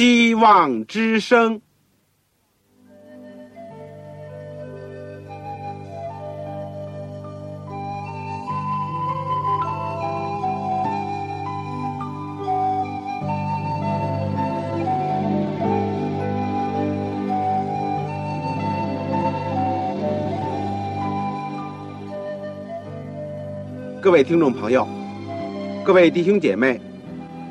希望之声。各位听众朋友，各位弟兄姐妹，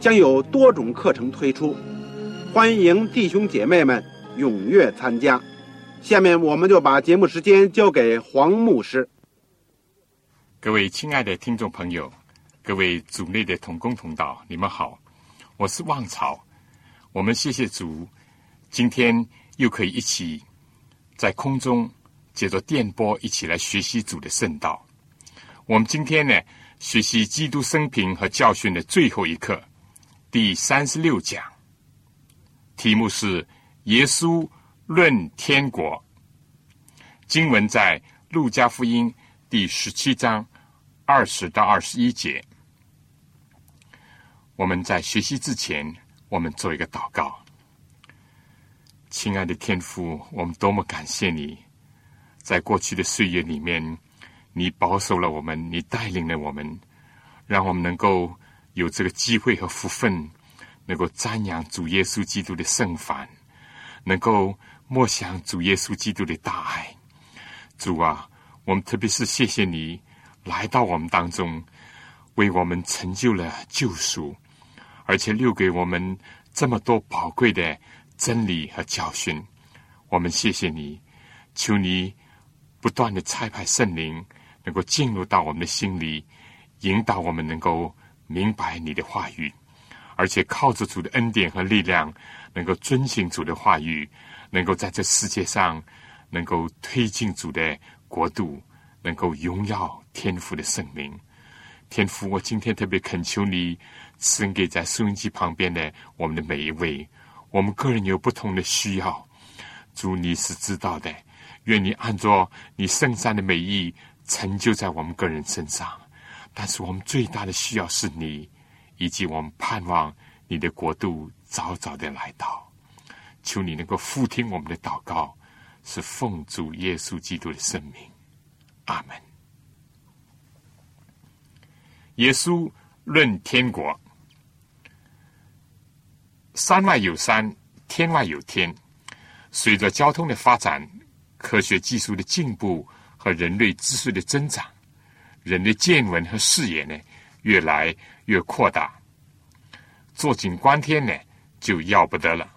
将有多种课程推出，欢迎弟兄姐妹们踊跃参加。下面我们就把节目时间交给黄牧师。各位亲爱的听众朋友，各位组内的同工同道，你们好，我是旺草。我们谢谢主，今天又可以一起在空中借着电波一起来学习主的圣道。我们今天呢，学习基督生平和教训的最后一课，第三十六讲，题目是《耶稣论天国》。经文在路加福音第十七章二十到二十一节。我们在学习之前，我们做一个祷告。亲爱的天父，我们多么感谢你，在过去的岁月里面。你保守了我们，你带领了我们，让我们能够有这个机会和福分，能够瞻仰主耶稣基督的圣凡，能够默想主耶稣基督的大爱。主啊，我们特别是谢谢你来到我们当中，为我们成就了救赎，而且留给我们这么多宝贵的真理和教训。我们谢谢你，求你不断的差派圣灵。能够进入到我们的心里，引导我们能够明白你的话语，而且靠着主的恩典和力量，能够遵行主的话语，能够在这世界上能够推进主的国度，能够荣耀天父的圣名。天父，我今天特别恳求你，赐给在收音机旁边的我们的每一位，我们个人有不同的需要，主你是知道的，愿你按照你圣善的美意。成就在我们个人身上，但是我们最大的需要是你，以及我们盼望你的国度早早的来到。求你能够复听我们的祷告，是奉主耶稣基督的圣名，阿门。耶稣论天国，山外有山，天外有天。随着交通的发展，科学技术的进步。和人类知识的增长，人的见闻和视野呢，越来越扩大。坐井观天呢，就要不得了。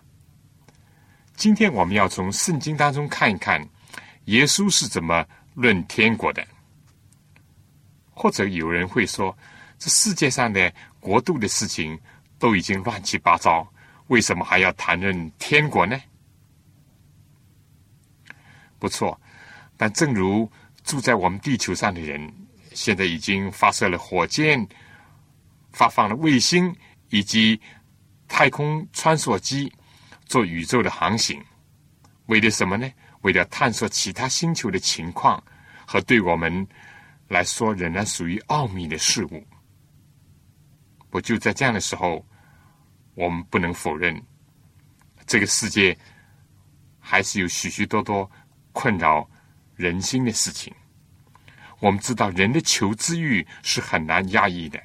今天我们要从圣经当中看一看，耶稣是怎么论天国的。或者有人会说，这世界上的国度的事情都已经乱七八糟，为什么还要谈论天国呢？不错。但正如住在我们地球上的人，现在已经发射了火箭，发放了卫星以及太空穿梭机，做宇宙的航行，为了什么呢？为了探索其他星球的情况和对我们来说仍然属于奥秘的事物。不就在这样的时候，我们不能否认，这个世界还是有许许多多困扰。人心的事情，我们知道人的求知欲是很难压抑的。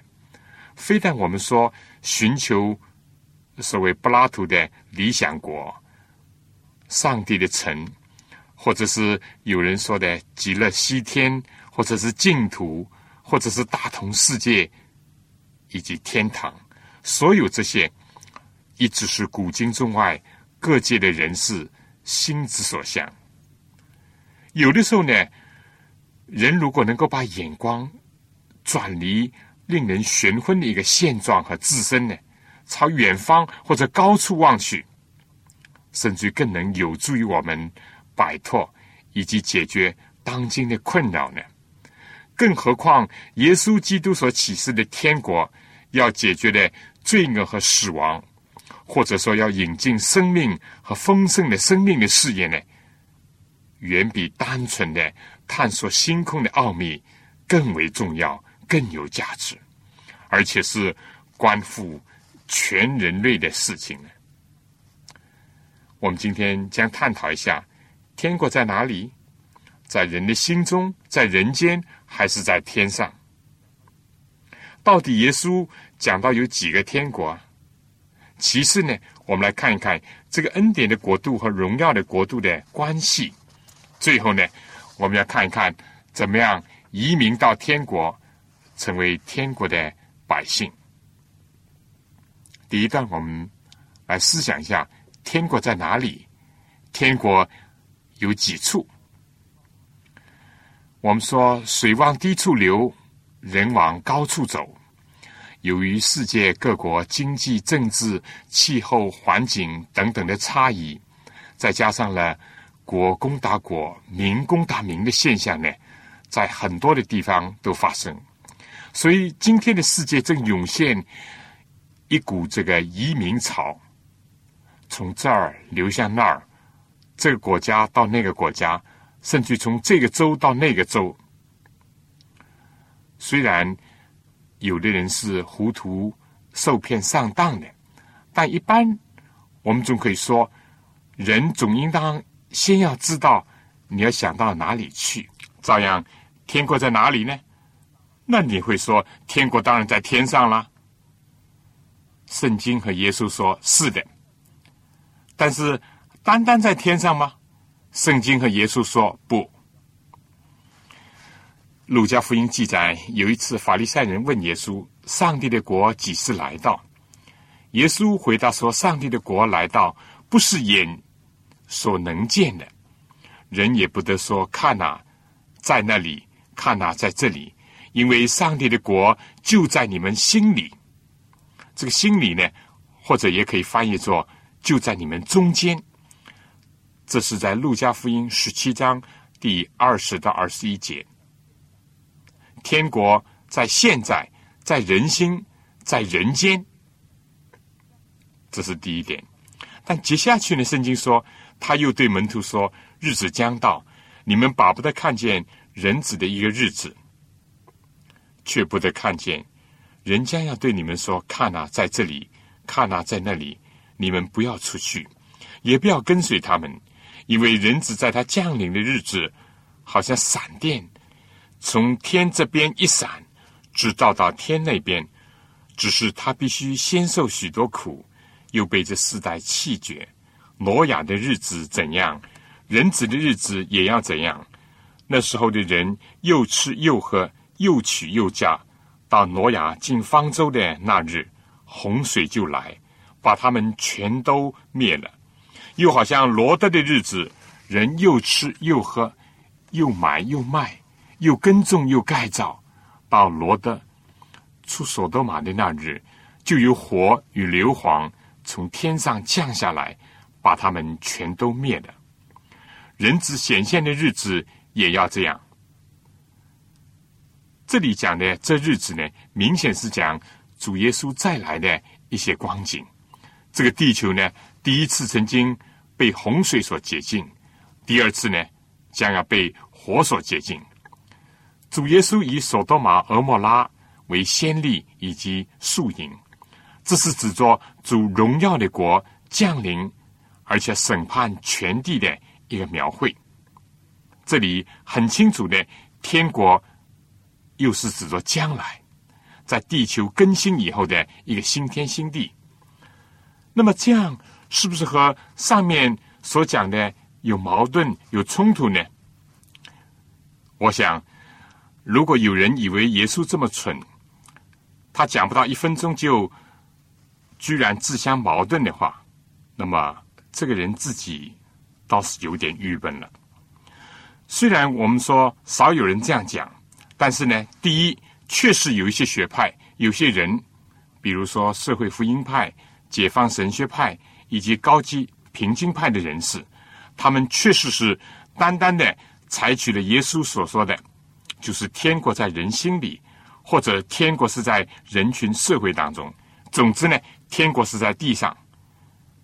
非但我们说寻求所谓柏拉图的理想国、上帝的城，或者是有人说的极乐西天，或者是净土，或者是大同世界以及天堂，所有这些，一直是古今中外各界的人士心之所向。有的时候呢，人如果能够把眼光转离令人悬昏的一个现状和自身呢，朝远方或者高处望去，甚至更能有助于我们摆脱以及解决当今的困扰呢？更何况，耶稣基督所启示的天国要解决的罪恶和死亡，或者说要引进生命和丰盛的生命的事业呢，远比单纯的探索星空的奥秘更为重要、更有价值，而且是关乎全人类的事情呢。我们今天将探讨一下：天国在哪里？在人的心中，在人间。还是在天上？到底耶稣讲到有几个天国？其次呢，我们来看一看这个恩典的国度和荣耀的国度的关系。最后呢，我们要看一看怎么样移民到天国，成为天国的百姓。第一段，我们来思想一下：天国在哪里？天国有几处？我们说，水往低处流，人往高处走。由于世界各国经济、政治、气候、环境等等的差异，再加上了国攻打国、民攻打民的现象呢，在很多的地方都发生。所以，今天的世界正涌现一股这个移民潮，从这儿流向那儿，这个国家到那个国家。甚至从这个州到那个州，虽然有的人是糊涂受骗上当的，但一般我们总可以说，人总应当先要知道你要想到哪里去。照样，天国在哪里呢？那你会说，天国当然在天上了。圣经和耶稣说是的，但是单单在天上吗？圣经和耶稣说不。路加福音记载，有一次法利赛人问耶稣：“上帝的国几时来到？”耶稣回答说：“上帝的国来到，不是眼所能见的，人也不得说看哪，在那里看哪，在这里，因为上帝的国就在你们心里。这个心里呢，或者也可以翻译作就在你们中间。”这是在路加福音十七章第二十到二十一节。天国在现在，在人心，在人间。这是第一点。但接下去呢？圣经说，他又对门徒说：“日子将到，你们巴不得看见人子的一个日子，却不得看见。人将要对你们说：看啊，在这里；看啊，在那里。你们不要出去，也不要跟随他们。”因为人子在他降临的日子，好像闪电从天这边一闪，直照到天那边。只是他必须先受许多苦，又被这世代弃绝。挪亚的日子怎样，人子的日子也要怎样。那时候的人又吃又喝，又娶又嫁。到挪亚进方舟的那日，洪水就来，把他们全都灭了。又好像罗德的日子，人又吃又喝，又买又卖，又耕种又盖造。到罗德出所多玛的那日，就有火与硫磺从天上降下来，把他们全都灭了。人子显现的日子也要这样。这里讲的这日子呢，明显是讲主耶稣再来的一些光景。这个地球呢？第一次曾经被洪水所洁净，第二次呢将要被火所洁净。主耶稣以索多玛、俄莫拉为先例以及树影，这是指着主荣耀的国降临，而且审判全地的一个描绘。这里很清楚的，天国又是指着将来，在地球更新以后的一个新天新地。那么这样。是不是和上面所讲的有矛盾、有冲突呢？我想，如果有人以为耶稣这么蠢，他讲不到一分钟就居然自相矛盾的话，那么这个人自己倒是有点郁闷了。虽然我们说少有人这样讲，但是呢，第一，确实有一些学派、有些人比如说社会福音派、解放神学派以及高级平均派的人士，他们确实是单单的采取了耶稣所说的，就是天国在人心里，或者天国是在人群社会当中。总之呢，天国是在地上。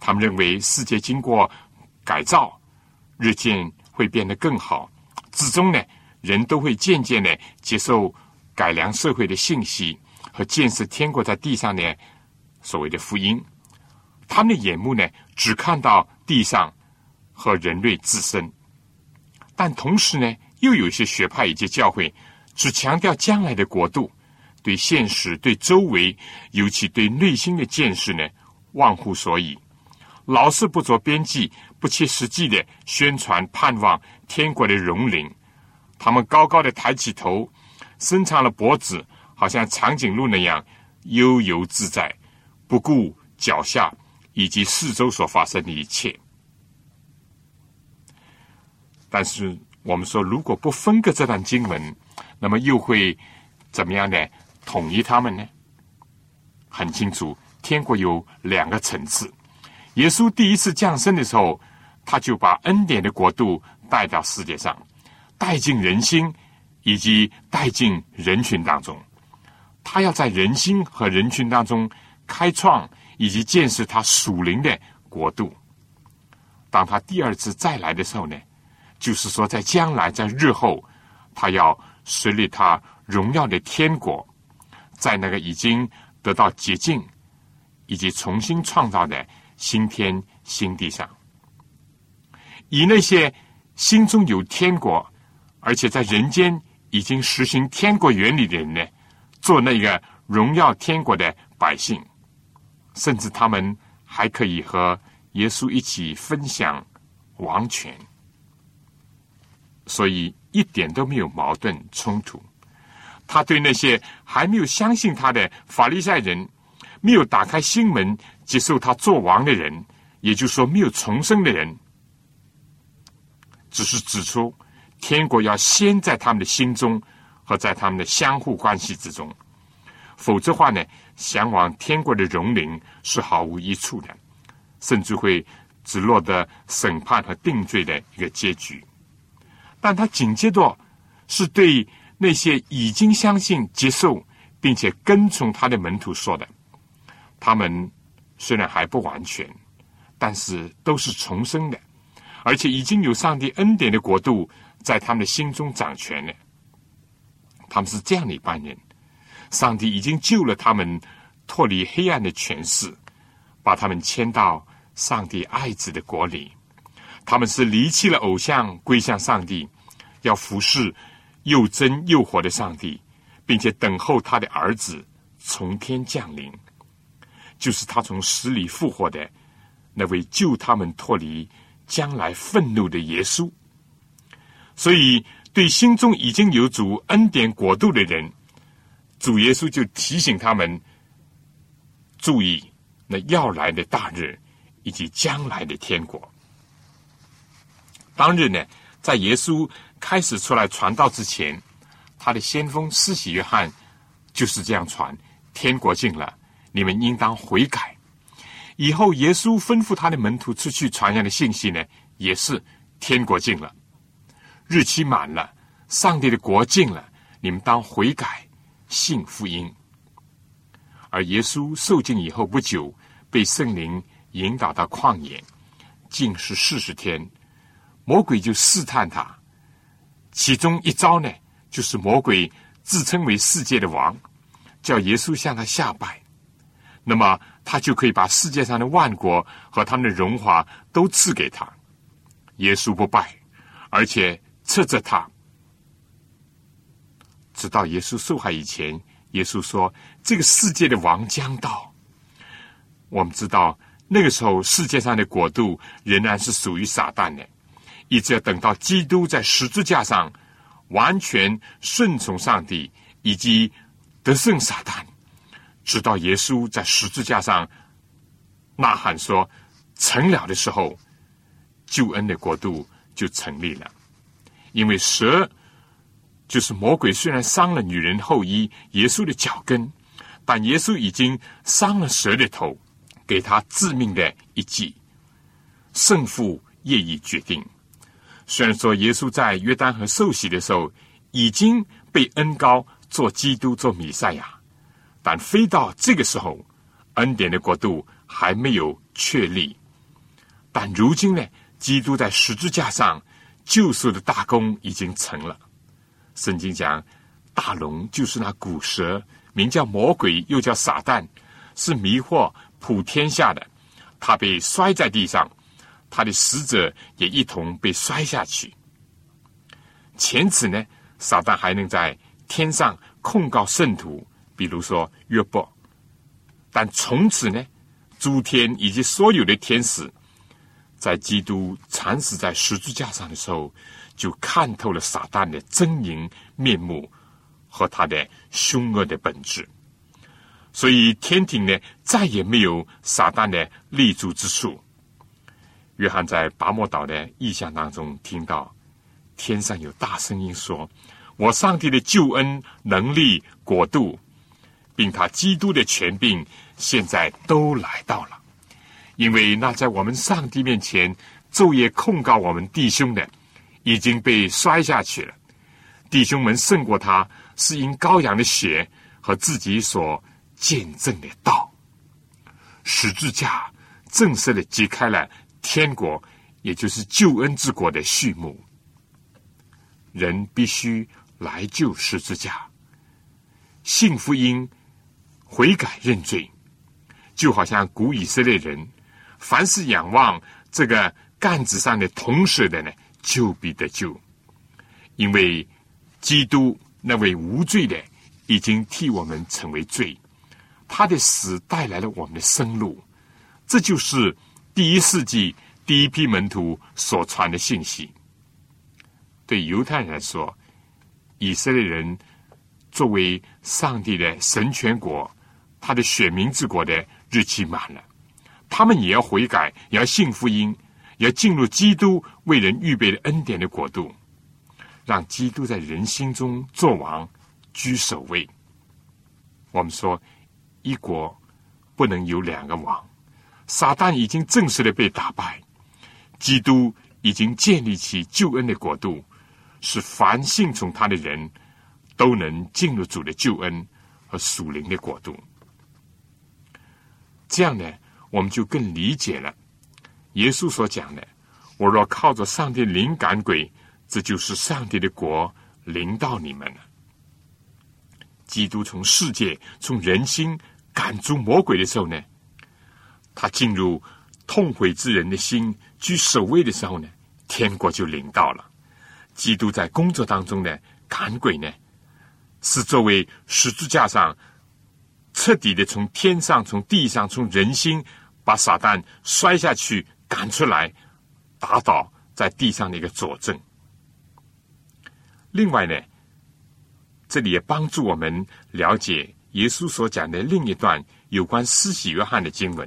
他们认为世界经过改造，日渐会变得更好，至终呢，人都会渐渐的接受改良社会的信息。和建设天国在地上的所谓的福音，他们的眼目呢，只看到地上和人类自身，但同时呢，又有一些学派以及教会只强调将来的国度，对现实、对周围，尤其对内心的见识呢，忘乎所以，老是不着边际、不切实际的宣传盼望天国的荣临。他们高高的抬起头，伸长了脖子。好像长颈鹿那样悠游自在，不顾脚下以及四周所发生的一切。但是我们说，如果不分割这段经文，那么又会怎么样呢？统一他们呢？很清楚，天国有两个层次。耶稣第一次降生的时候，他就把恩典的国度带到世界上，带进人心，以及带进人群当中。他要在人心和人群当中开创以及建设他属灵的国度。当他第二次再来的时候呢，就是说在将来在日后，他要设立他荣耀的天国，在那个已经得到洁净以及重新创造的新天新地上，以那些心中有天国，而且在人间已经实行天国原理的人呢。做那个荣耀天国的百姓，甚至他们还可以和耶稣一起分享王权，所以一点都没有矛盾冲突。他对那些还没有相信他的法利赛人，没有打开心门接受他做王的人，也就是说没有重生的人，只是指出天国要先在他们的心中。和在他们的相互关系之中，否则话呢，向往天国的荣灵是毫无益处的，甚至会只落得审判和定罪的一个结局。但他紧接着是对那些已经相信、接受并且跟从他的门徒说的：他们虽然还不完全，但是都是重生的，而且已经有上帝恩典的国度在他们的心中掌权了。他们是这样的一班人，上帝已经救了他们，脱离黑暗的权势，把他们迁到上帝爱子的国里。他们是离弃了偶像，归向上帝，要服侍又真又活的上帝，并且等候他的儿子从天降临，就是他从死里复活的那位救他们脱离将来愤怒的耶稣。所以。对心中已经有主恩典国度的人，主耶稣就提醒他们注意那要来的大日以及将来的天国。当日呢，在耶稣开始出来传道之前，他的先锋施洗约翰就是这样传：天国近了，你们应当悔改。以后耶稣吩咐他的门徒出去传扬的信息呢，也是天国近了。日期满了，上帝的国近了，你们当悔改，信福音。而耶稣受尽以后不久，被圣灵引导到旷野，禁食四十天，魔鬼就试探他。其中一招呢，就是魔鬼自称为世界的王，叫耶稣向他下拜，那么他就可以把世界上的万国和他们的荣华都赐给他。耶稣不败，而且。斥责他，直到耶稣受害以前，耶稣说：“这个世界的王将到。”我们知道，那个时候世界上的国度仍然是属于撒旦的，一直要等到基督在十字架上完全顺从上帝，以及得胜撒旦，直到耶稣在十字架上呐喊说“成了”的时候，救恩的国度就成立了。因为蛇就是魔鬼，虽然伤了女人后衣耶稣的脚跟，但耶稣已经伤了蛇的头，给他致命的一击，胜负业已决定。虽然说耶稣在约旦和受洗的时候已经被恩高做基督做弥赛亚，但非到这个时候，恩典的国度还没有确立。但如今呢，基督在十字架上救赎的大功已经成了。圣经讲，大龙就是那古蛇。名叫魔鬼，又叫撒旦，是迷惑普天下的。他被摔在地上，他的使者也一同被摔下去。前此呢，撒旦还能在天上控告圣徒，比如说约伯。但从此呢，诸天以及所有的天使，在基督惨死在十字架上的时候，就看透了撒旦的狰狞面目。和他的凶恶的本质，所以天庭呢再也没有撒旦的立足之处。约翰在拔摩岛的意象当中听到天上有大声音说：“我上帝的救恩、能力、国度，并他基督的权柄，现在都来到了。因为那在我们上帝面前昼夜控告我们弟兄的，已经被摔下去了。弟兄们胜过他。”是因羔羊的血和自己所见证的道，十字架正式的揭开了天国，也就是救恩之国的序幕。人必须来救十字架，信福音，悔改认罪，就好像古以色列人，凡是仰望这个杆子上的铜蛇的呢，就必得救，因为基督。那位无罪的已经替我们成为罪，他的死带来了我们的生路，这就是第一世纪第一批门徒所传的信息。对犹太人来说，以色列人作为上帝的神权国，他的选民之国的日期满了，他们也要悔改，也要信福音，要进入基督为人预备的恩典的国度。让基督在人心中做王，居首位。我们说，一国不能有两个王。撒旦已经正式的被打败，基督已经建立起救恩的国度，使凡信从他的人都能进入主的救恩和属灵的国度。这样呢，我们就更理解了耶稣所讲的：“我若靠着上帝灵感鬼。”这就是上帝的国临到你们了。基督从世界、从人心赶逐魔鬼的时候呢，他进入痛悔之人的心居首位的时候呢，天国就临到了。基督在工作当中呢，赶鬼呢，是作为十字架上彻底的从天上、从地上、从人心把撒旦摔下去、赶出来、打倒在地上的一个佐证。另外呢，这里也帮助我们了解耶稣所讲的另一段有关施洗约翰的经文。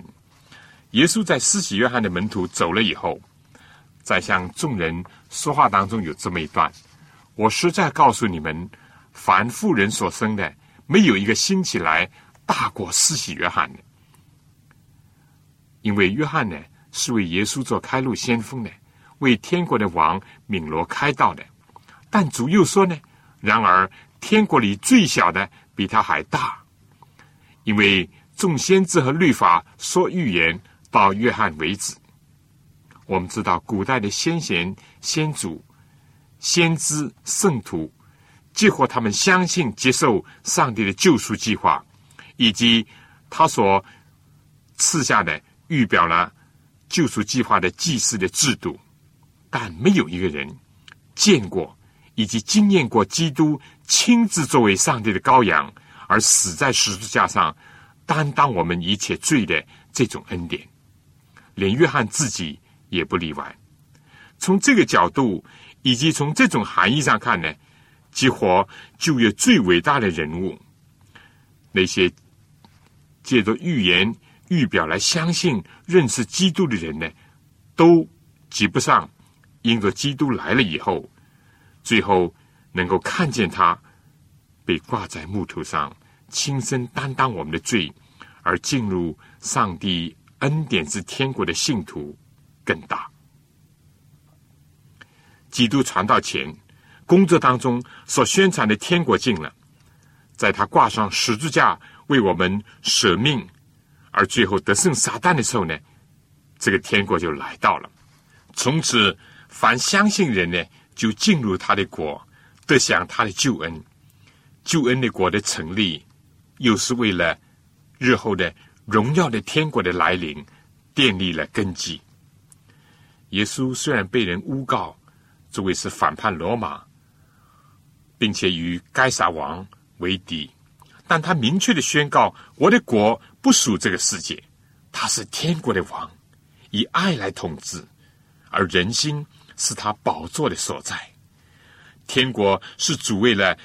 耶稣在施洗约翰的门徒走了以后，在向众人说话当中有这么一段：我实在告诉你们，凡妇人所生的，没有一个兴起来大过施洗约翰的，因为约翰呢是为耶稣做开路先锋的，为天国的王敏罗开道的。但主又说呢，然而天国里最小的比他还大，因为众先知和律法说预言到约翰为止。我们知道古代的先贤、先祖、先知、圣徒，结合他们相信、接受上帝的救赎计划，以及他所赐下的预表了救赎计划的祭祀的制度，但没有一个人见过。以及经验过基督亲自作为上帝的羔羊而死在十字架上，担当我们一切罪的这种恩典，连约翰自己也不例外。从这个角度，以及从这种含义上看呢，几乎就有最伟大的人物，那些借着预言预表来相信认识基督的人呢，都及不上。因着基督来了以后。最后能够看见他被挂在木头上，亲身担当我们的罪，而进入上帝恩典之天国的信徒更大。基督传道前工作当中所宣传的天国近了，在他挂上十字架为我们舍命，而最后得胜撒旦的时候呢，这个天国就来到了。从此，凡相信人呢，就进入他的国，得享他的救恩。救恩的国的成立，又是为了日后的荣耀的天国的来临奠立了根基。耶稣虽然被人诬告，作为是反叛罗马，并且与该撒王为敌，但他明确的宣告：我的国不属这个世界，他是天国的王，以爱来统治，而人心是他宝座的所在。天国是主为了。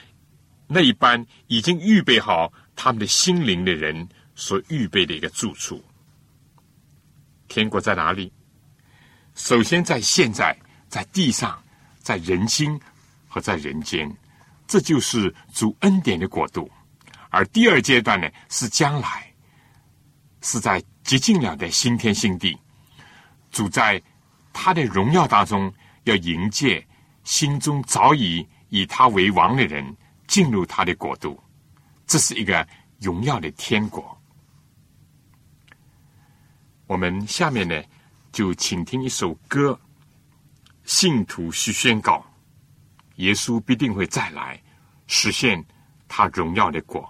那一般已经预备好他们的心灵的人所预备的一个住处。天国在哪里？首先在现在，在地上，在人心和在人间，这就是主恩典的国度。而第二阶段呢，是将来，是在极尽了的新天新地，主在他的荣耀当中要迎接心中早已以他为王的人。进入他的国度，这是一个荣耀的天国。我们下面呢，就请听一首歌。信徒需宣告：耶稣必定会再来，实现他荣耀的果。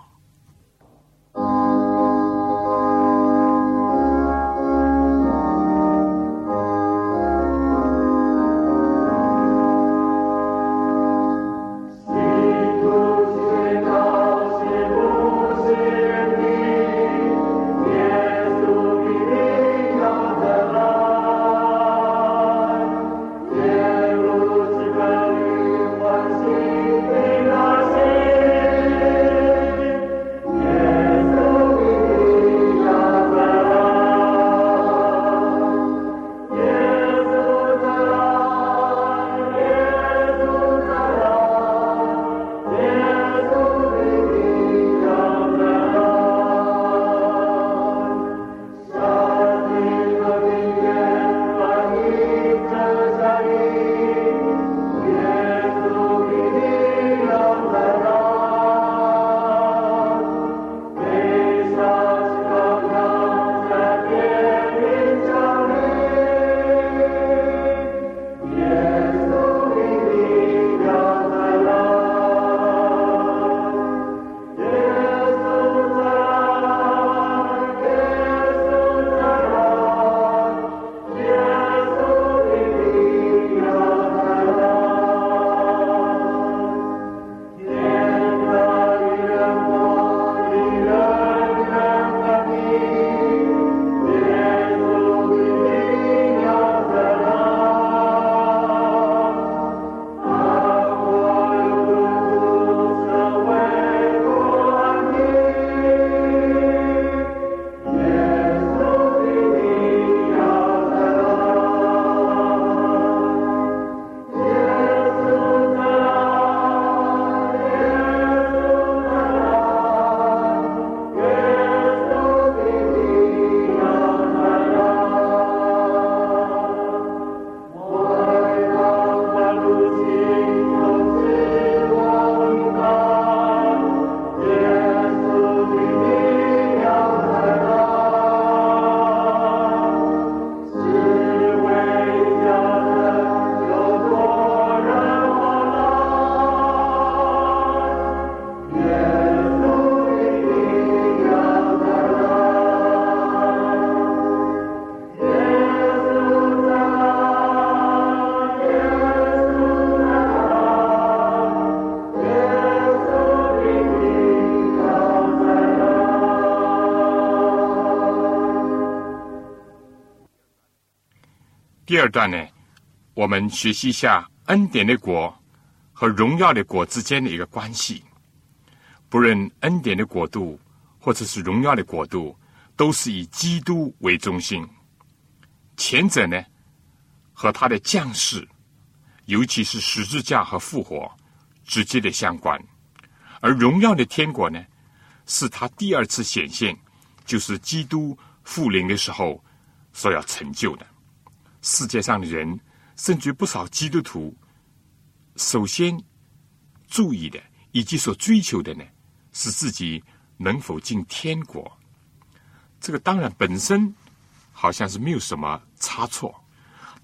第二段呢，我们学习一下恩典的果和荣耀的果之间的一个关系。不论恩典的国度或者是荣耀的国度，都是以基督为中心。前者呢，和他的降世，尤其是十字架和复活直接的相关；而荣耀的天国呢，是他第二次显现，就是基督复临的时候所要成就的。世界上的人，甚至不少基督徒，首先注意的以及所追求的呢，是自己能否进天国。这个当然本身好像是没有什么差错，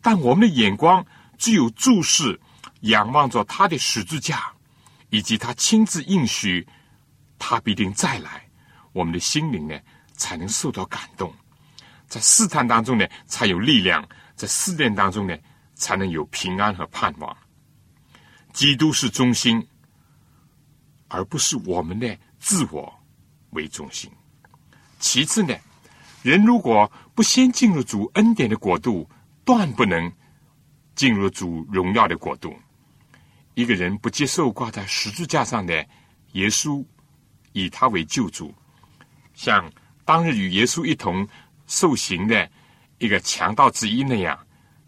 但我们的眼光只有注视、仰望着他的十字架，以及他亲自应许他必定再来，我们的心灵呢才能受到感动，在试探当中呢才有力量，在试炼当中呢才能有平安和盼望。基督是中心，而不是我们的自我为中心。其次呢，人如果不先进入主恩典的国度，断不能进入主荣耀的国度。一个人不接受挂在十字架上的耶稣，以他为救主，像当日与耶稣一同受刑的一个强盗之一那样，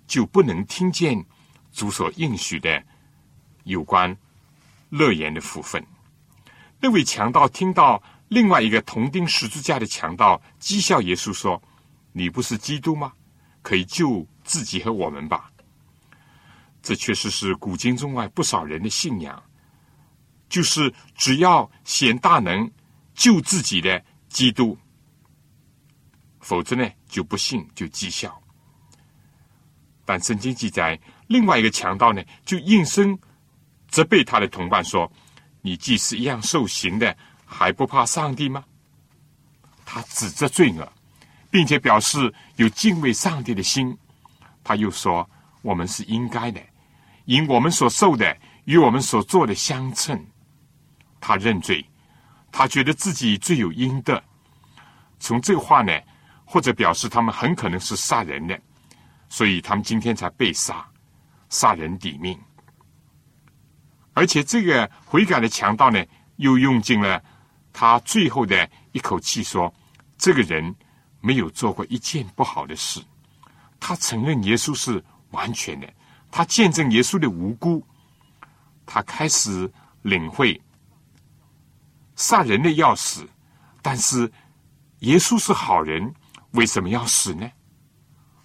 就不能听见主所应许的有关乐言的福分。那位强盗听到。另外一个同钉十字架的强盗讥笑耶稣说：“你不是基督吗？可以救自己和我们吧？”这确实是古今中外不少人的信仰，就是只要显大能救自己的基督，否则呢就不信就讥笑。但圣经记载，另外一个强盗呢就应声责备他的同伴说：“你既是一样受刑的。”还不怕上帝吗？他指责罪恶，并且表示有敬畏上帝的心。他又说：“我们是应该的，因我们所受的与我们所做的相称。”他认罪，他觉得自己罪有应得。从这话呢，或者表示他们很可能是杀人的，所以他们今天才被杀，杀人抵命。而且这个悔改的强盗呢，又用尽了。他最后的一口气说：“这个人没有做过一件不好的事。他承认耶稣是完全的，他见证耶稣的无辜。他开始领会杀人的要死，但是耶稣是好人，为什么要死呢？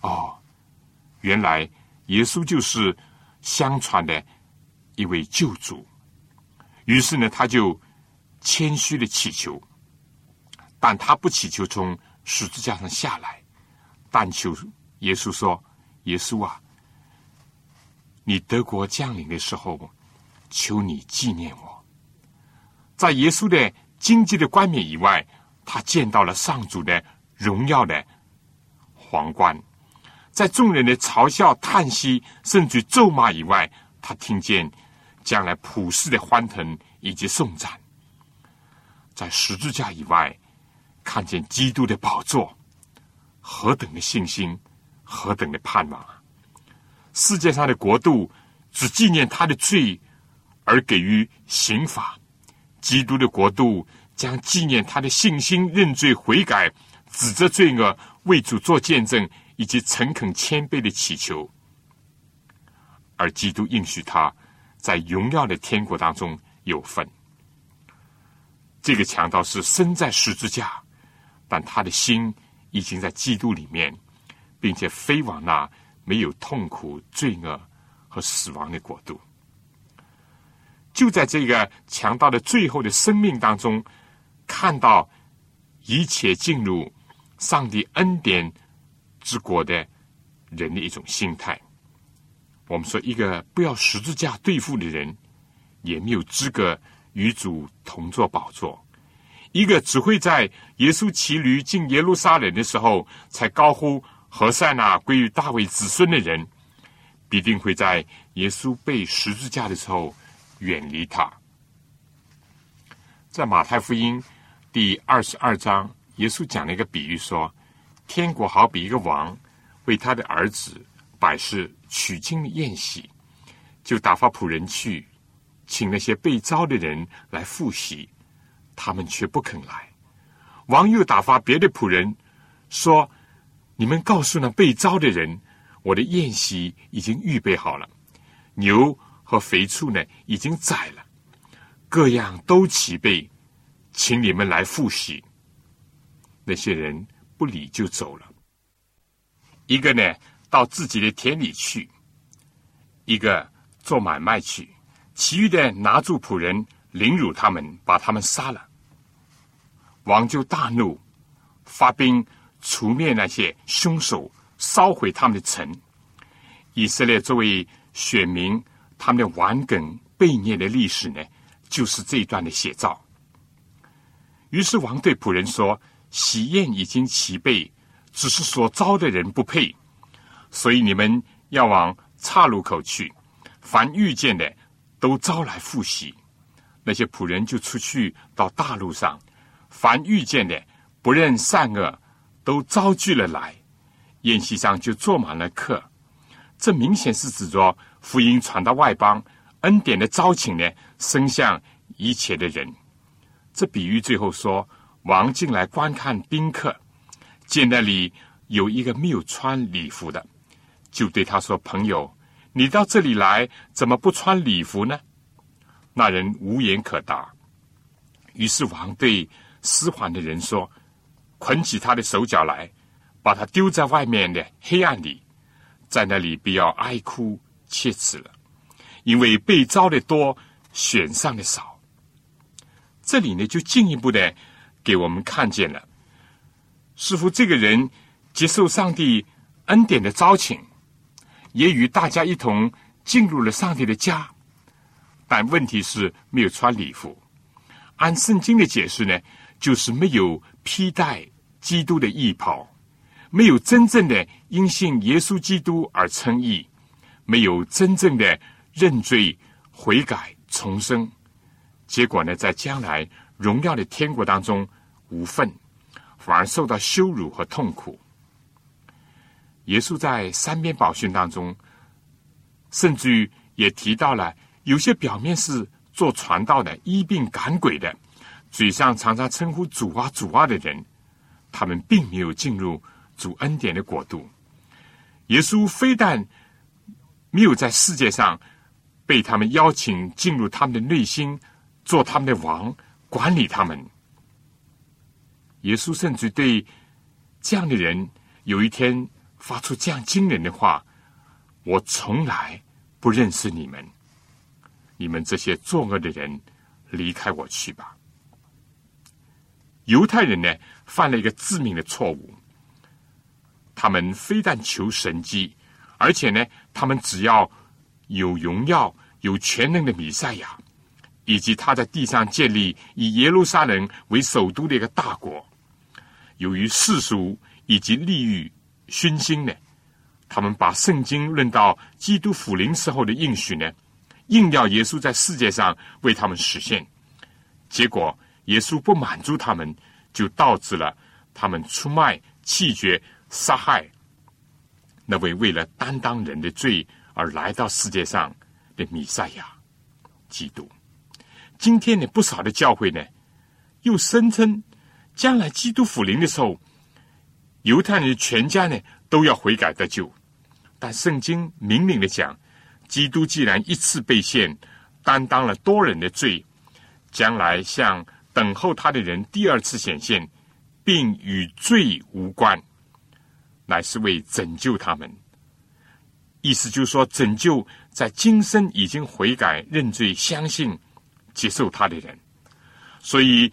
哦，原来耶稣就是相传的一位救主。于是呢，他就。”谦虚的祈求，但他不祈求从十字架上下来，但求耶稣说：“耶稣啊，你德国降临的时候，求你纪念我。”在耶稣的经济的冠冕以外，他见到了上主的荣耀的皇冠；在众人的嘲笑、叹息甚至咒骂以外，他听见将来普世的欢腾以及颂赞。在十字架以外，看见基督的宝座，何等的信心，何等的盼望啊！世界上的国度只纪念他的罪而给予刑罚，基督的国度将纪念他的信心、认罪悔改、指责罪恶、为主做见证以及诚恳谦卑的祈求。而基督应许他在荣耀的天国当中有份。这个强盗是身在十字架，但他的心已经在基督里面，并且飞往那没有痛苦、罪恶和死亡的国度。就在这个强盗的最后的生命当中，看到一切进入上帝恩典之国的人的一种心态。我们说，一个不要十字架对付的人，也没有资格。与主同坐宝座，一个只会在耶稣骑驴进耶路撒冷的时候才高呼“何塞纳归于大卫子孙”的人，必定会在耶稣被十字架的时候远离他。在马太福音第二十二章，耶稣讲了一个比喻，说：“天国好比一个王为他的儿子摆设娶亲的宴席，就打发仆人去。”请那些被招的人来复习，他们却不肯来。王又打发别的仆人说：“你们告诉那被招的人，我的宴席已经预备好了，牛和肥畜呢已经宰了，各样都齐备，请你们来复习。那些人不理就走了。一个呢，到自己的田里去；一个做买卖去；其余的拿住仆人，凌辱他们，把他们杀了。王就大怒，发兵除灭那些凶手，烧毁他们的城。以色列作为选民，他们的顽梗悖逆的历史呢，就是这一段的写照。于是王对仆人说：“喜宴已经齐备，只是所招的人不配，所以你们要往岔路口去，凡遇见的都招来复习。那些仆人就出去到大路上，凡遇见的不认善恶，都招聚了来。宴席上就坐满了客。这明显是指着福音传到外邦，恩典的招请呢，伸向一切的人。”这比喻最后说，王进来观看宾客，见那里有一个没有穿礼服的，就对他说：“朋友，你到这里来，怎么不穿礼服呢？”那人无言可答。于是王对施缓的人说：“捆起他的手脚来，把他丢在外面的黑暗里，在那里不要哀哭切齿了，因为被招的多，选上的少。”这里呢，就进一步的给我们看见了，似乎这个人接受上帝恩典的招请，也与大家一同进入了上帝的家，但问题是没有穿礼服。按圣经的解释呢，就是没有披戴基督的衣袍，没有真正的因信耶稣基督而称义，没有真正的认罪悔改重生。结果呢，在将来荣耀的天国当中无份，反而受到羞辱和痛苦。耶稣在三边宝训当中，甚至于也提到了有些表面是做传道的、医病赶鬼的，嘴上常常称呼主啊主啊的人，他们并没有进入主恩典的国度。耶稣非但没有在世界上被他们邀请进入他们的内心。做他们的王，管理他们。耶稣甚至对这样的人，有一天发出这样惊人的话：“我从来不认识你们，你们这些作恶的人，离开我去吧。”犹太人呢，犯了一个致命的错误。他们非但求神迹，而且呢，他们只要有荣耀、有全能的弥赛亚。以及他在地上建立以耶路撒冷为首都的一个大国，由于世俗以及利欲熏心呢，他们把圣经论到基督复临时候的应许呢，硬要耶稣在世界上为他们实现。结果耶稣不满足他们，就导致了他们出卖、弃绝、杀害那位为了担当人的罪而来到世界上的弥赛亚基督。今天呢，不少的教会呢，又声称将来基督复临的时候，犹太人全家呢都要悔改得救。但圣经明明的讲，基督既然一次被献，担当了多人的罪，将来向等候他的人第二次显现，并与罪无关，乃是为拯救他们。意思就是说，拯救在今生已经悔改认罪相信。接受他的人，所以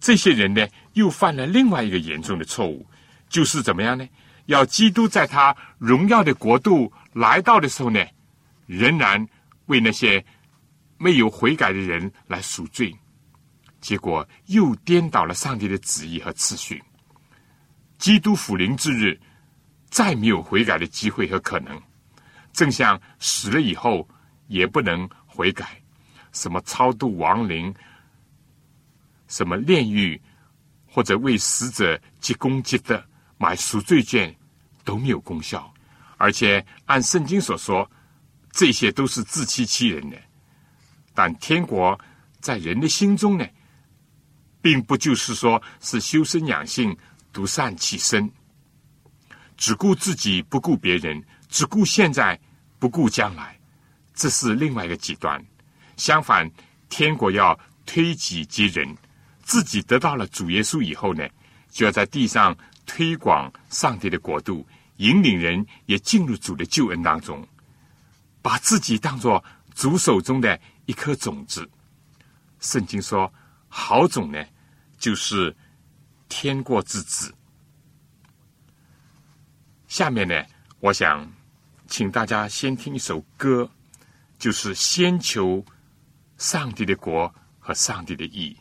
这些人呢，又犯了另外一个严重的错误，就是怎么样呢？要基督在他荣耀的国度来到的时候呢，仍然为那些没有悔改的人来赎罪，结果又颠倒了上帝的旨意和次序。基督复临之日，再没有悔改的机会和可能，正像死了以后也不能悔改。什么超度亡灵，什么炼狱，或者为死者积功积德、买赎罪券，都没有功效。而且按圣经所说，这些都是自欺欺人的。但天国在人的心中呢，并不就是说是修身养性、独善其身，只顾自己不顾别人，只顾现在不顾将来，这是另外一个极端。相反，天国要推己及人，自己得到了主耶稣以后呢，就要在地上推广上帝的国度，引领人也进入主的救恩当中，把自己当做主手中的一颗种子。圣经说，好种呢，就是天国之子。下面呢，我想请大家先听一首歌，就是先求上帝的国和上帝的义，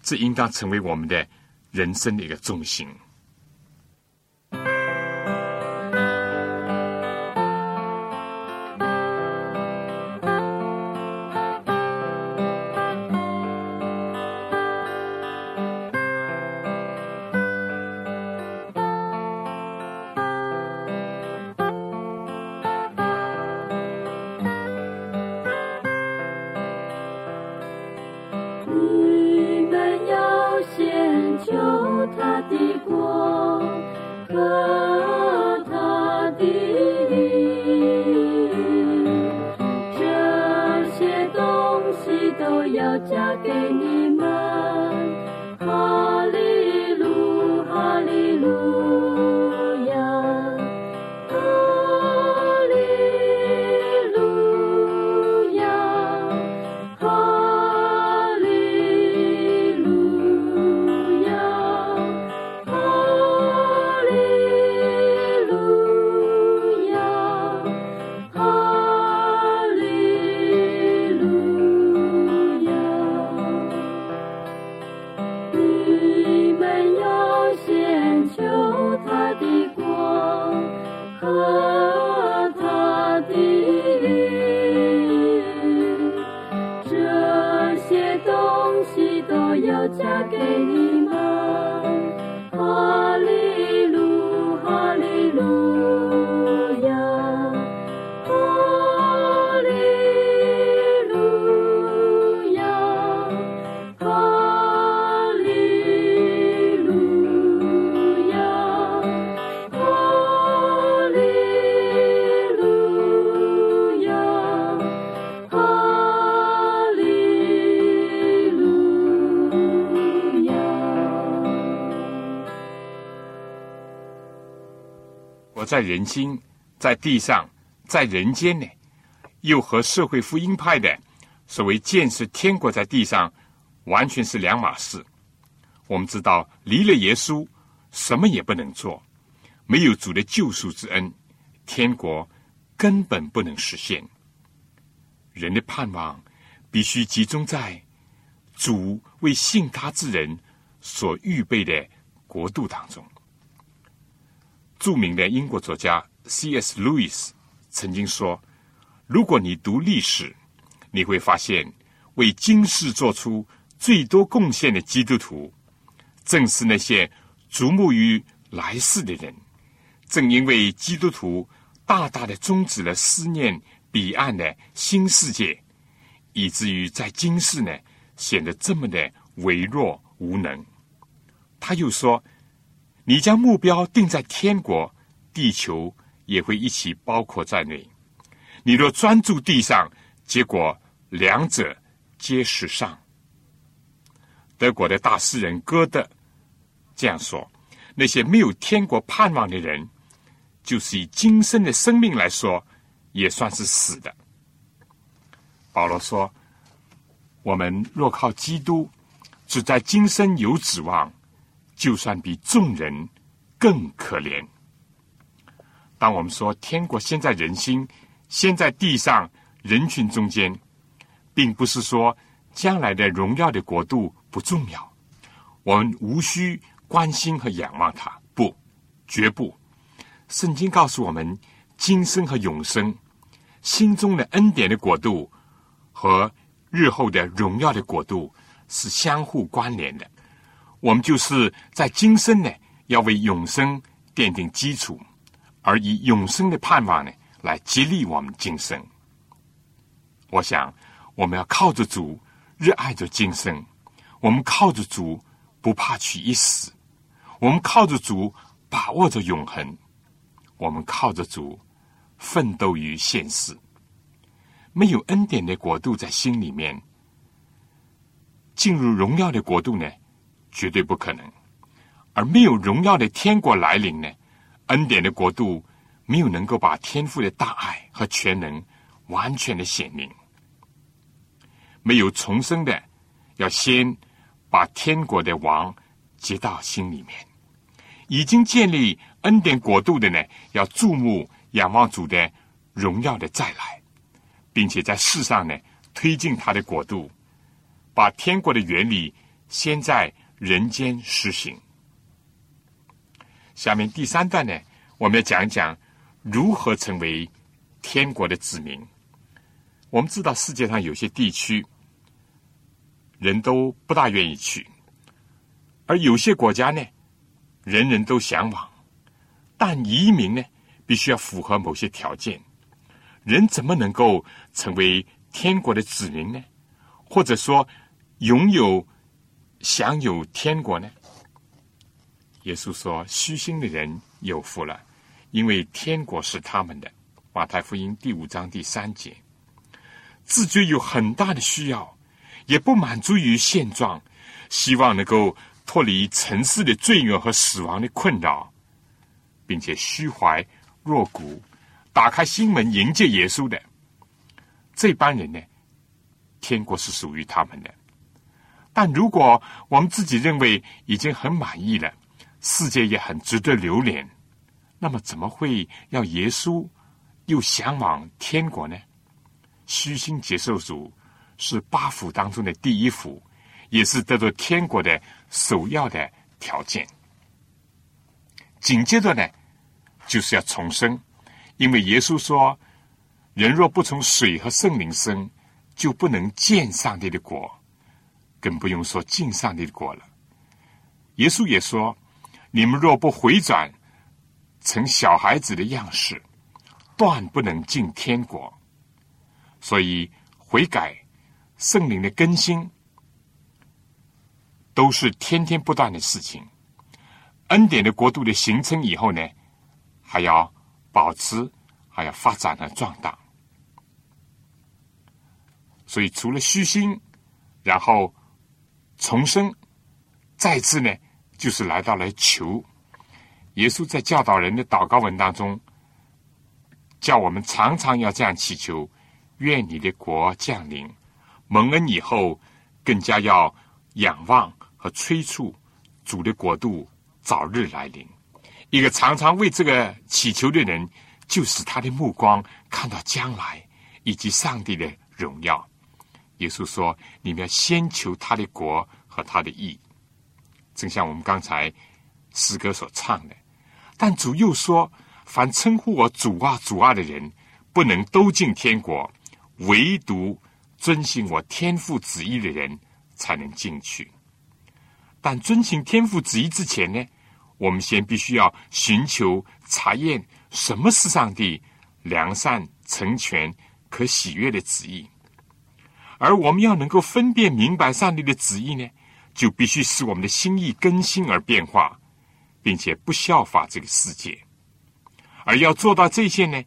这应当成为我们的人生的一个重心。要嫁给你吗？在人心，在地上，在人间呢，又和社会福音派的所谓建设天国在地上，完全是两码事。我们知道，离了耶稣，什么也不能做；没有主的救赎之恩，天国根本不能实现。人的盼望必须集中在主为信他之人所预备的国度当中。著名的英国作家 C.S. Lewis 曾经说：“如果你读历史，你会发现，为今世做出最多贡献的基督徒，正是那些瞩目于来世的人。正因为基督徒大大的终止了思念彼岸的新世界，以至于在今世呢，显得这么的微弱无能。”他又说。你将目标定在天国，地球也会一起包括在内。你若专注地上，结果两者皆是上。德国的大诗人歌德这样说：那些没有天国盼望的人，就是以今生的生命来说，也算是死的。保罗说：我们若靠基督，只在今生有指望。就算比众人更可怜。当我们说天国先在人心，先在地上人群中间，并不是说将来的荣耀的国度不重要，我们无需关心和仰望它。不，绝不。圣经告诉我们，今生和永生，心中的恩典的国度和日后的荣耀的国度是相互关联的。我们就是在今生呢，要为永生奠定基础，而以永生的盼望呢，来激励我们今生。我想，我们要靠着主，热爱着今生；我们靠着主，不怕取一死；我们靠着主，把握着永恒；我们靠着主，奋斗于现世。没有恩典的国度在心里面，进入荣耀的国度呢？绝对不可能。而没有荣耀的天国来临呢？恩典的国度没有能够把天父的大爱和全能完全的显明。没有重生的，要先把天国的王接到心里面；已经建立恩典国度的呢，要注目仰望主的荣耀的再来，并且在世上呢推进他的国度，把天国的原理先在人间实行。下面第三段呢，我们要讲讲如何成为天国的子民。我们知道世界上有些地区人都不大愿意去，而有些国家呢，人人都向往。但移民呢，必须要符合某些条件。人怎么能够成为天国的子民呢？或者说，拥有享有天国呢？耶稣说：“虚心的人有福了，因为天国是他们的。”马太福音第五章第三节，自觉有很大的需要，也不满足于现状，希望能够脱离尘世的罪恶和死亡的困扰，并且虚怀若谷，打开心门迎接耶稣的这帮人呢？天国是属于他们的。但如果我们自己认为已经很满意了，世界也很值得留恋，那么怎么会要耶稣又向往天国呢？虚心接受主是八福当中的第一福，也是得到天国的首要的条件。紧接着呢，就是要重生，因为耶稣说：“人若不从水和圣灵生，就不能见上帝的国，更不用说进上帝的国了。”耶稣也说。你们若不回转成小孩子的样式，断不能进天国。所以悔改、圣灵的更新，都是天天不断的事情。恩典的国度的形成以后呢，还要保持，还要发展和壮大。所以除了虚心，然后重生，再次呢？就是来到了求耶稣在教导人的祷告文当中，叫我们常常要这样祈求：愿你的国降临。蒙恩以后，更加要仰望和催促主的国度早日来临。一个常常为这个祈求的人，就是他的目光看到将来以及上帝的荣耀。耶稣说：“你们要先求他的国和他的义。”正像我们刚才诗歌所唱的，但主又说：“凡称呼我主啊、主啊的人，不能都进天国，唯独遵行我天父旨意的人才能进去。但遵行天父旨意之前呢，我们先必须要寻求查验什么是上帝良善、成全、可喜悦的旨意。而我们要能够分辨明白上帝的旨意呢？”就必须使我们的心意更新而变化，并且不效法这个世界。而要做到这些呢，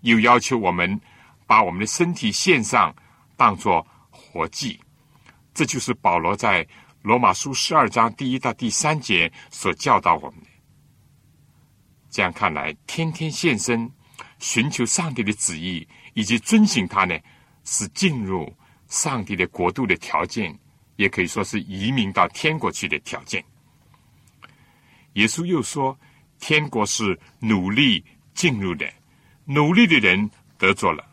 又要求我们把我们的身体献上，当作活祭。这就是保罗在罗马书十二章第一到第三节所教导我们的。这样看来，天天献身、寻求上帝的旨意以及遵行他呢，是进入上帝的国度的条件。也可以说是移民到天国去的条件。耶稣又说：“天国是努力进入的，努力的人得着了。”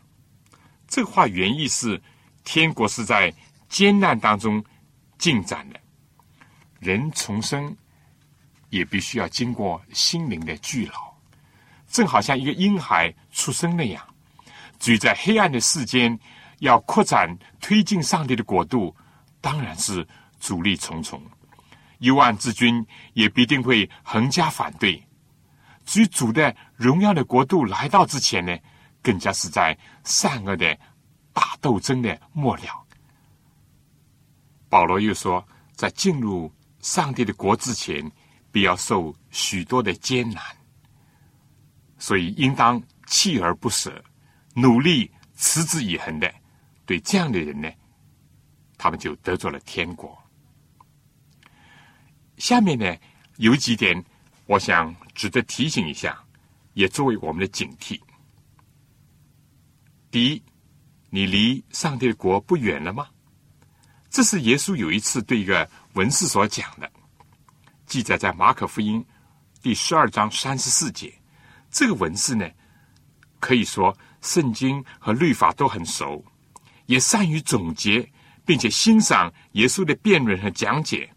这话原意是：天国是在艰难当中进展的。人重生也必须要经过心灵的巨老，正好像一个婴孩出生那样。至于在黑暗的世间，要扩展推进上帝的国度。当然是阻力重重，幽暗之君也必定会横加反对。至于主的荣耀的国度来到之前呢，更加是在善恶的大斗争的末了。保罗又说，在进入上帝的国之前，必要受许多的艰难，所以应当锲而不舍，努力持之以恒的。对这样的人呢？他们就得着了天国。下面呢有几点，我想值得提醒一下，也作为我们的警惕。第一，你离上帝国不远了吗？这是耶稣有一次对一个文士所讲的，记载在马可福音第十二章三十四节。这个文士呢，可以说圣经和律法都很熟，也善于总结，并且欣赏耶稣的辩论和讲解。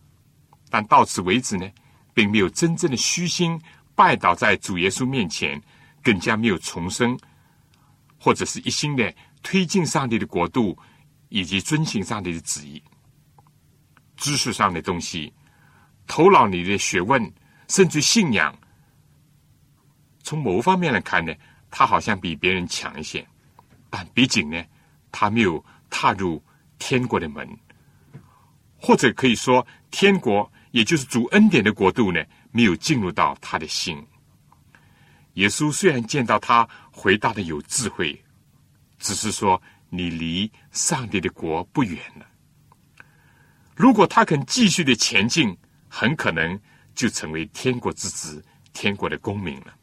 但到此为止呢，并没有真正的虚心拜倒在主耶稣面前，更加没有重生，或者是一心的推进上帝的国度，以及遵行上帝的旨意。知识上的东西，头脑里的学问，甚至信仰。从某方面来看呢，他好像比别人强一些，但毕竟呢，他没有踏入天国的门，或者可以说，天国也就是主恩典的国度呢，没有进入到他的心。耶稣虽然见到他回答的有智慧，只是说你离上帝的国不远了。如果他肯继续的前进，很可能就成为天国之子、天国的公民了。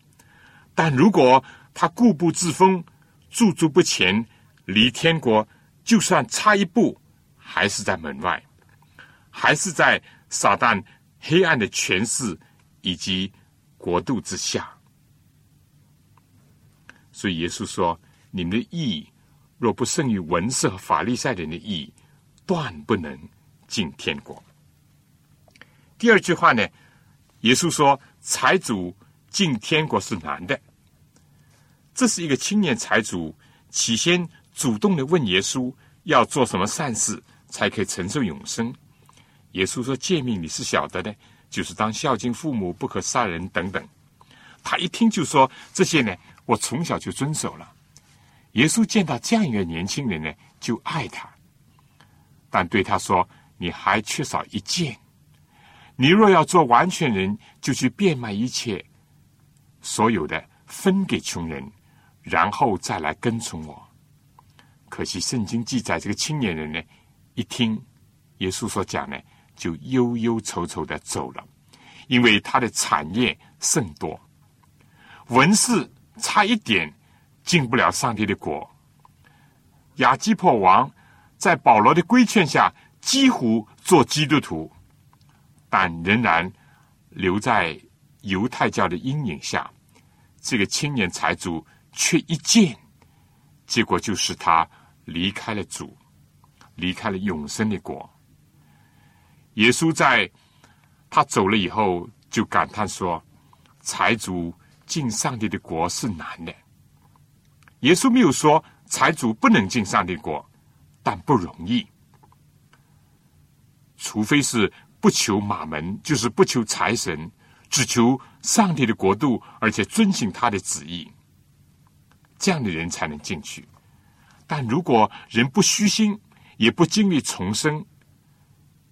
但如果他固步自封、驻足不前，离天国就算差一步，还是在门外，还是在撒旦黑暗的权势以及国度之下。所以耶稣说：“你们的义若不胜于文士和法利赛人的义，断不能进天国。”第二句话呢？耶稣说：“财主进天国是难的。”这是一个青年财主，起先主动的问耶稣要做什么善事才可以承受永生。耶稣说：“诫命你是晓得的，就是当孝敬父母，不可杀人等等。”他一听就说：“这些呢，我从小就遵守了。”耶稣见到这样一个年轻人呢，就爱他，但对他说：“你还缺少一件。你若要做完全人，就去变卖一切，所有的分给穷人。”然后再来跟从我。可惜圣经记载，这个青年人呢，一听耶稣所讲呢，就忧忧愁愁的走了，因为他的产业甚多，文士差一点进不了上帝的国。亚基破王在保罗的规劝下，几乎做基督徒，但仍然留在犹太教的阴影下。这个青年财主。却一见，结果就是他离开了主，离开了永生的国。耶稣在他走了以后，就感叹说：“财主进上帝的国是难的。”耶稣没有说财主不能进上帝国，但不容易。除非是不求马门，就是不求财神，只求上帝的国度，而且遵行他的旨意。这样的人才能进去，但如果人不虚心，也不经历重生，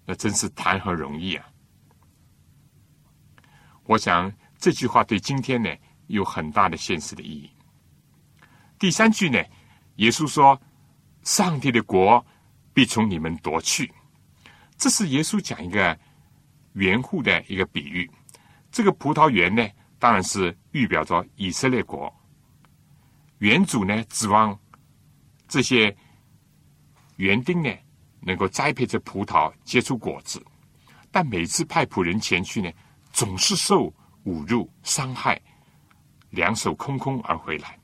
那真是谈何容易啊！我想这句话对今天呢有很大的现实的意义。第三句呢，耶稣说：“上帝的国必从你们夺去。”这是耶稣讲一个园户的一个比喻。这个葡萄园呢，当然是预表着以色列国。园主呢，指望这些园丁呢，能够栽培着葡萄结出果子，但每次派仆人前去呢，总是受侮辱、伤害，两手空空而回来。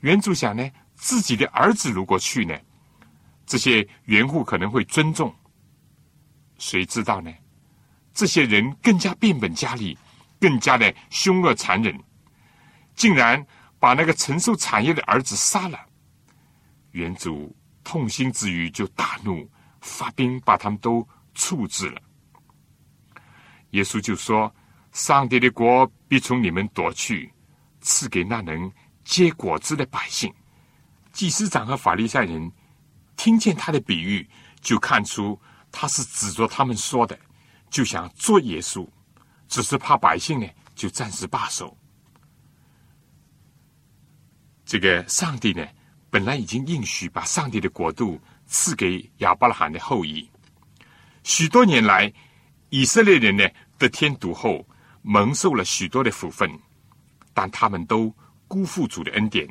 园主想呢，自己的儿子如果去呢，这些园户可能会尊重。谁知道呢？这些人更加变本加厉，更加的凶恶残忍，竟然。把那个承受产业的儿子杀了，原主痛心之余就大怒，发兵把他们都处置了。耶稣就说：“上帝的国必从你们夺去，赐给那能结果子的百姓。”祭司长和法利赛人听见他的比喻，就看出他是指着他们说的，就想做耶稣，只是怕百姓呢，就暂时罢手。这个上帝呢，本来已经应许把上帝的国度赐给亚伯拉罕的后裔。许多年来，以色列人呢得天独厚，蒙受了许多的福分，但他们都辜负主的恩典，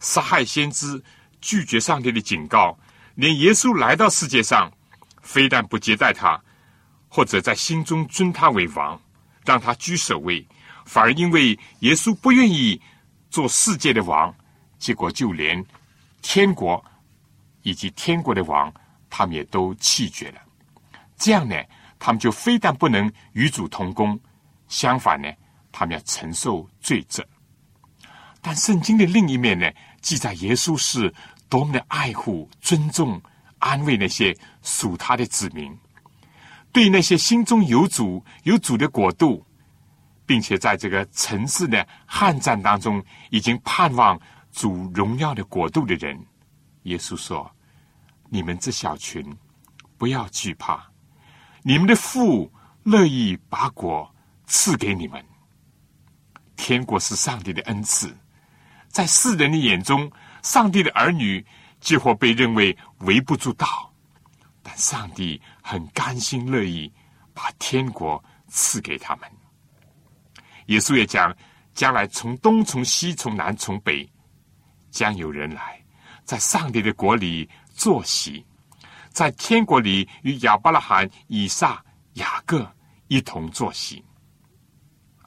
杀害先知，拒绝上帝的警告，连耶稣来到世界上，非但不接待他，或者在心中尊他为王，让他居首位，反而因为耶稣不愿意做世界的王，结果就连天国以及天国的王，他们也都弃绝了。这样呢？他们就非但不能与主同工，相反呢，他们要承受罪责。但圣经的另一面呢，记载耶稣是多么的爱护、尊重、安慰那些属他的子民，对那些心中有主、有主的国度，并且在这个城市的悍战当中，已经盼望主荣耀的国度的人，耶稣说：“你们这小群，不要惧怕。”你们的父乐意把果赐给你们。天国是上帝的恩赐，在世人的眼中，上帝的儿女几乎被认为微不足道，但上帝很甘心乐意把天国赐给他们。耶稣也讲，将来从东、从西、从南、从北，将有人来，在上帝的国里坐席。在天国里，与亚伯拉罕、以撒、雅各一同坐席，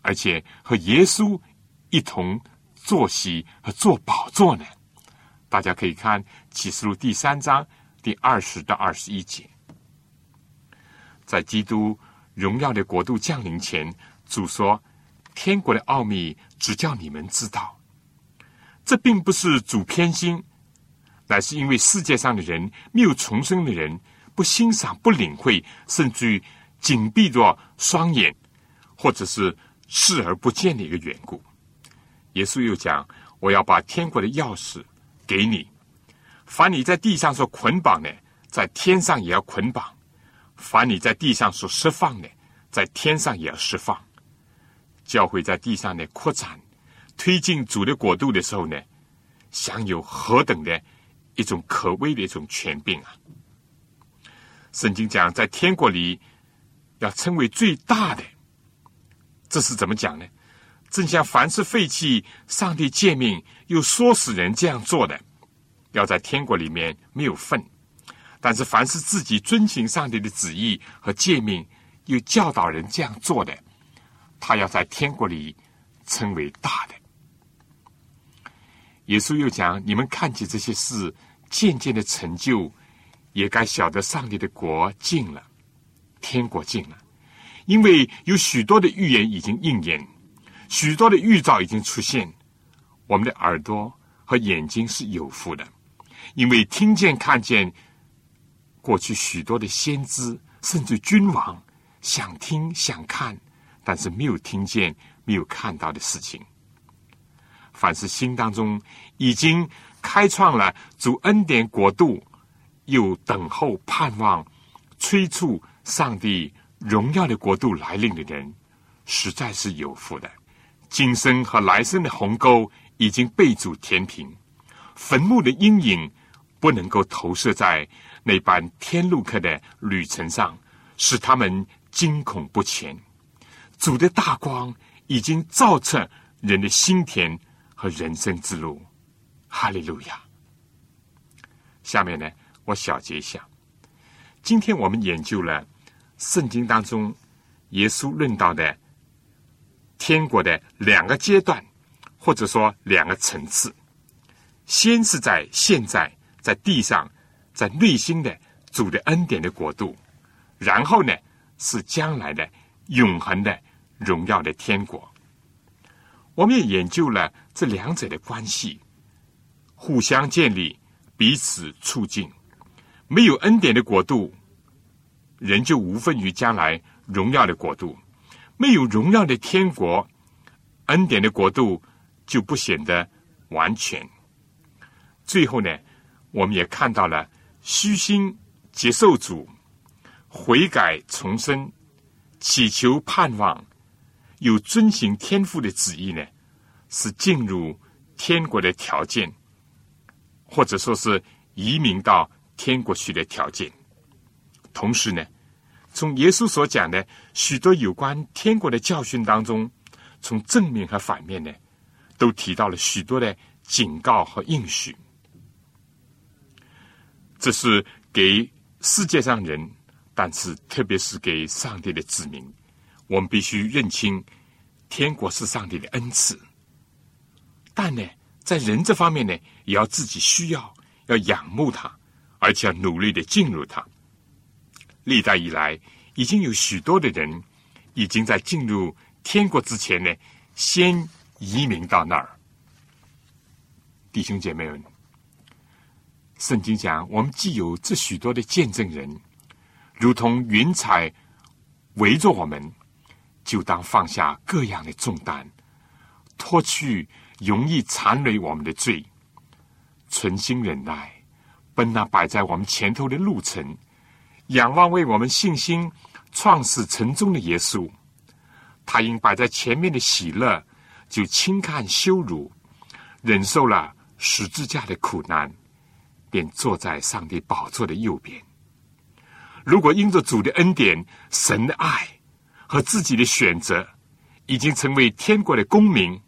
而且和耶稣一同坐席和坐宝座呢。大家可以看启示录第三章第二十到二十一节。在基督荣耀的国度降临前，主说：“天国的奥秘只叫你们知道。”这并不是主偏心。乃是因为世界上的人没有重生的人不欣赏、不领会，甚至于紧闭着双眼，或者是视而不见的一个缘故。耶稣又讲：“我要把天国的钥匙给你，凡你在地上所捆绑的，在天上也要捆绑；凡你在地上所释放的，在天上也要释放。”教会在地上的扩展、推进主的国度的时候呢，享有何等的！一种可畏的一种权柄啊！圣经讲，在天国里要称为最大的，这是怎么讲呢？正像凡是废弃上帝诫命又唆使人这样做的，要在天国里面没有份；但是凡是自己遵行上帝的旨意和诫命又教导人这样做的，他要在天国里称为大的。耶稣又讲：你们看见这些事。渐渐的成就，也该晓得上帝的国近了，天国近了。因为有许多的预言已经应验，许多的预兆已经出现。我们的耳朵和眼睛是有福的，因为听见看见过去许多的先知，甚至君王想听想看，但是没有听见、没有看到的事情。凡是心当中已经。开创了主恩典国度，又等候盼望催促上帝荣耀的国度来临的人，实在是有福的。今生和来生的鸿沟已经被主填平，坟墓的阴影不能够投射在那班天路客的旅程上，使他们惊恐不前。主的大光已经照彻人的心田和人生之路。哈利路亚。下面呢，我小结一下。今天我们研究了圣经当中耶稣论到的天国的两个阶段，或者说两个层次。先是在现在在地上，在内心的主的恩典的国度，然后呢是将来的永恒的荣耀的天国。我们也研究了这两者的关系。互相建立，彼此促进。没有恩典的国度，人就无分于将来荣耀的国度；没有荣耀的天国，恩典的国度就不显得完全。最后呢，我们也看到了虚心接受主、悔改重生、祈求盼望、有遵行天父的旨意呢，是进入天国的条件。或者说是移民到天国去的条件。同时呢，从耶稣所讲的许多有关天国的教训当中，从正面和反面呢，都提到了许多的警告和应许。这是给世界上人，但是特别是给上帝的子民，我们必须认清天国是上帝的恩赐。但呢，在人这方面呢，也要自己需要，要仰慕他，而且要努力的进入他。历代以来，已经有许多的人已经在进入天国之前呢，先移民到那儿。弟兄姐妹们，圣经讲，我们既有这许多的见证人，如同云彩围着我们，就当放下各样的重担，脱去容易缠累我们的罪，存心忍耐，奔那摆在我们前头的路程。仰望为我们信心创始成终的耶稣，他因摆在前面的喜乐，就轻看羞辱，忍受了十字架的苦难，便坐在上帝宝座的右边。如果因着主的恩典、神的爱和自己的选择，已经成为天国的公民，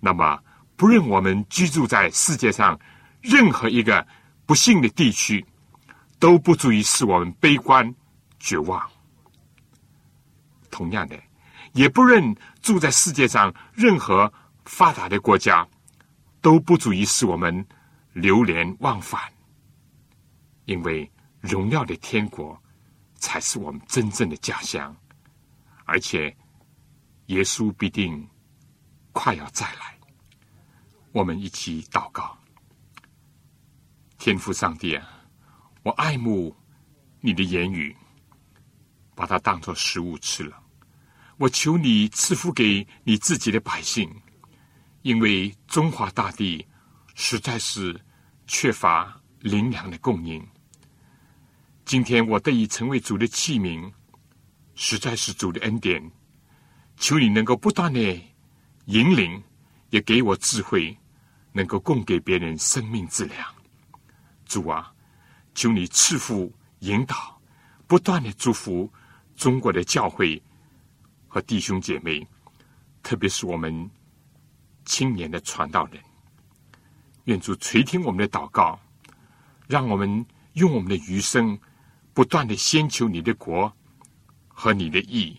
那么不论我们居住在世界上任何一个不幸的地区。都不足以使我们悲观绝望。同样的，也不认住在世界上任何发达的国家，都不足以使我们流连忘返。因为荣耀的天国才是我们真正的家乡，而且耶稣必定快要再来。我们一起祷告，天父上帝啊！我爱慕你的言语，把它当作食物吃了。我求你赐福给你自己的百姓，因为中华大地实在是缺乏灵粮的供应。今天我得以成为主的器皿，实在是主的恩典。求你能够不断的引领，也给我智慧，能够供给别人生命之粮。主啊！求你赐福引导，不断的祝福中国的教会和弟兄姐妹，特别是我们青年的传道人。愿主垂听我们的祷告，让我们用我们的余生不断的先求你的国和你的义，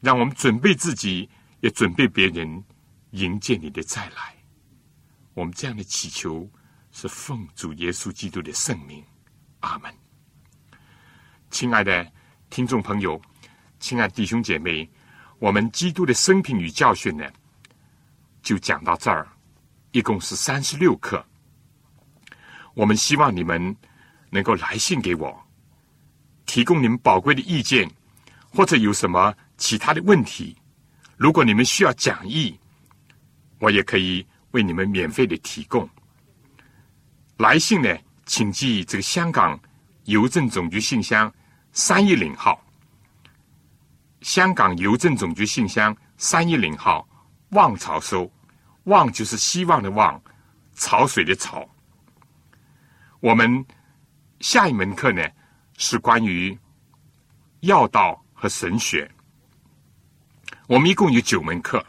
让我们准备自己，也准备别人迎接你的再来。我们这样的祈求是奉主耶稣基督的圣名。阿门，亲爱的听众朋友，亲爱弟兄姐妹，我们基督的生平与教训呢，就讲到这儿，一共是三十六课。我们希望你们能够来信给我，提供你们宝贵的意见，或者有什么其他的问题。如果你们需要讲义，我也可以为你们免费的提供。来信呢？请记这个香港邮政总局信箱三一零号，香港邮政总局信箱三一零号，望潮收，望就是希望的望，潮水的潮。我们下一门课呢是关于药道和神学，我们一共有九门课。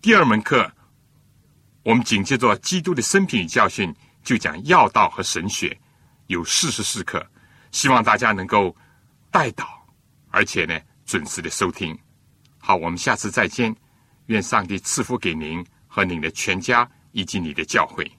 第二门课，我们紧接着基督的生平与教训。就讲药道和神学，有四十四课，希望大家能够带到，而且呢准时的收听。好，我们下次再见，愿上帝赐福给您和您的全家以及你的教会。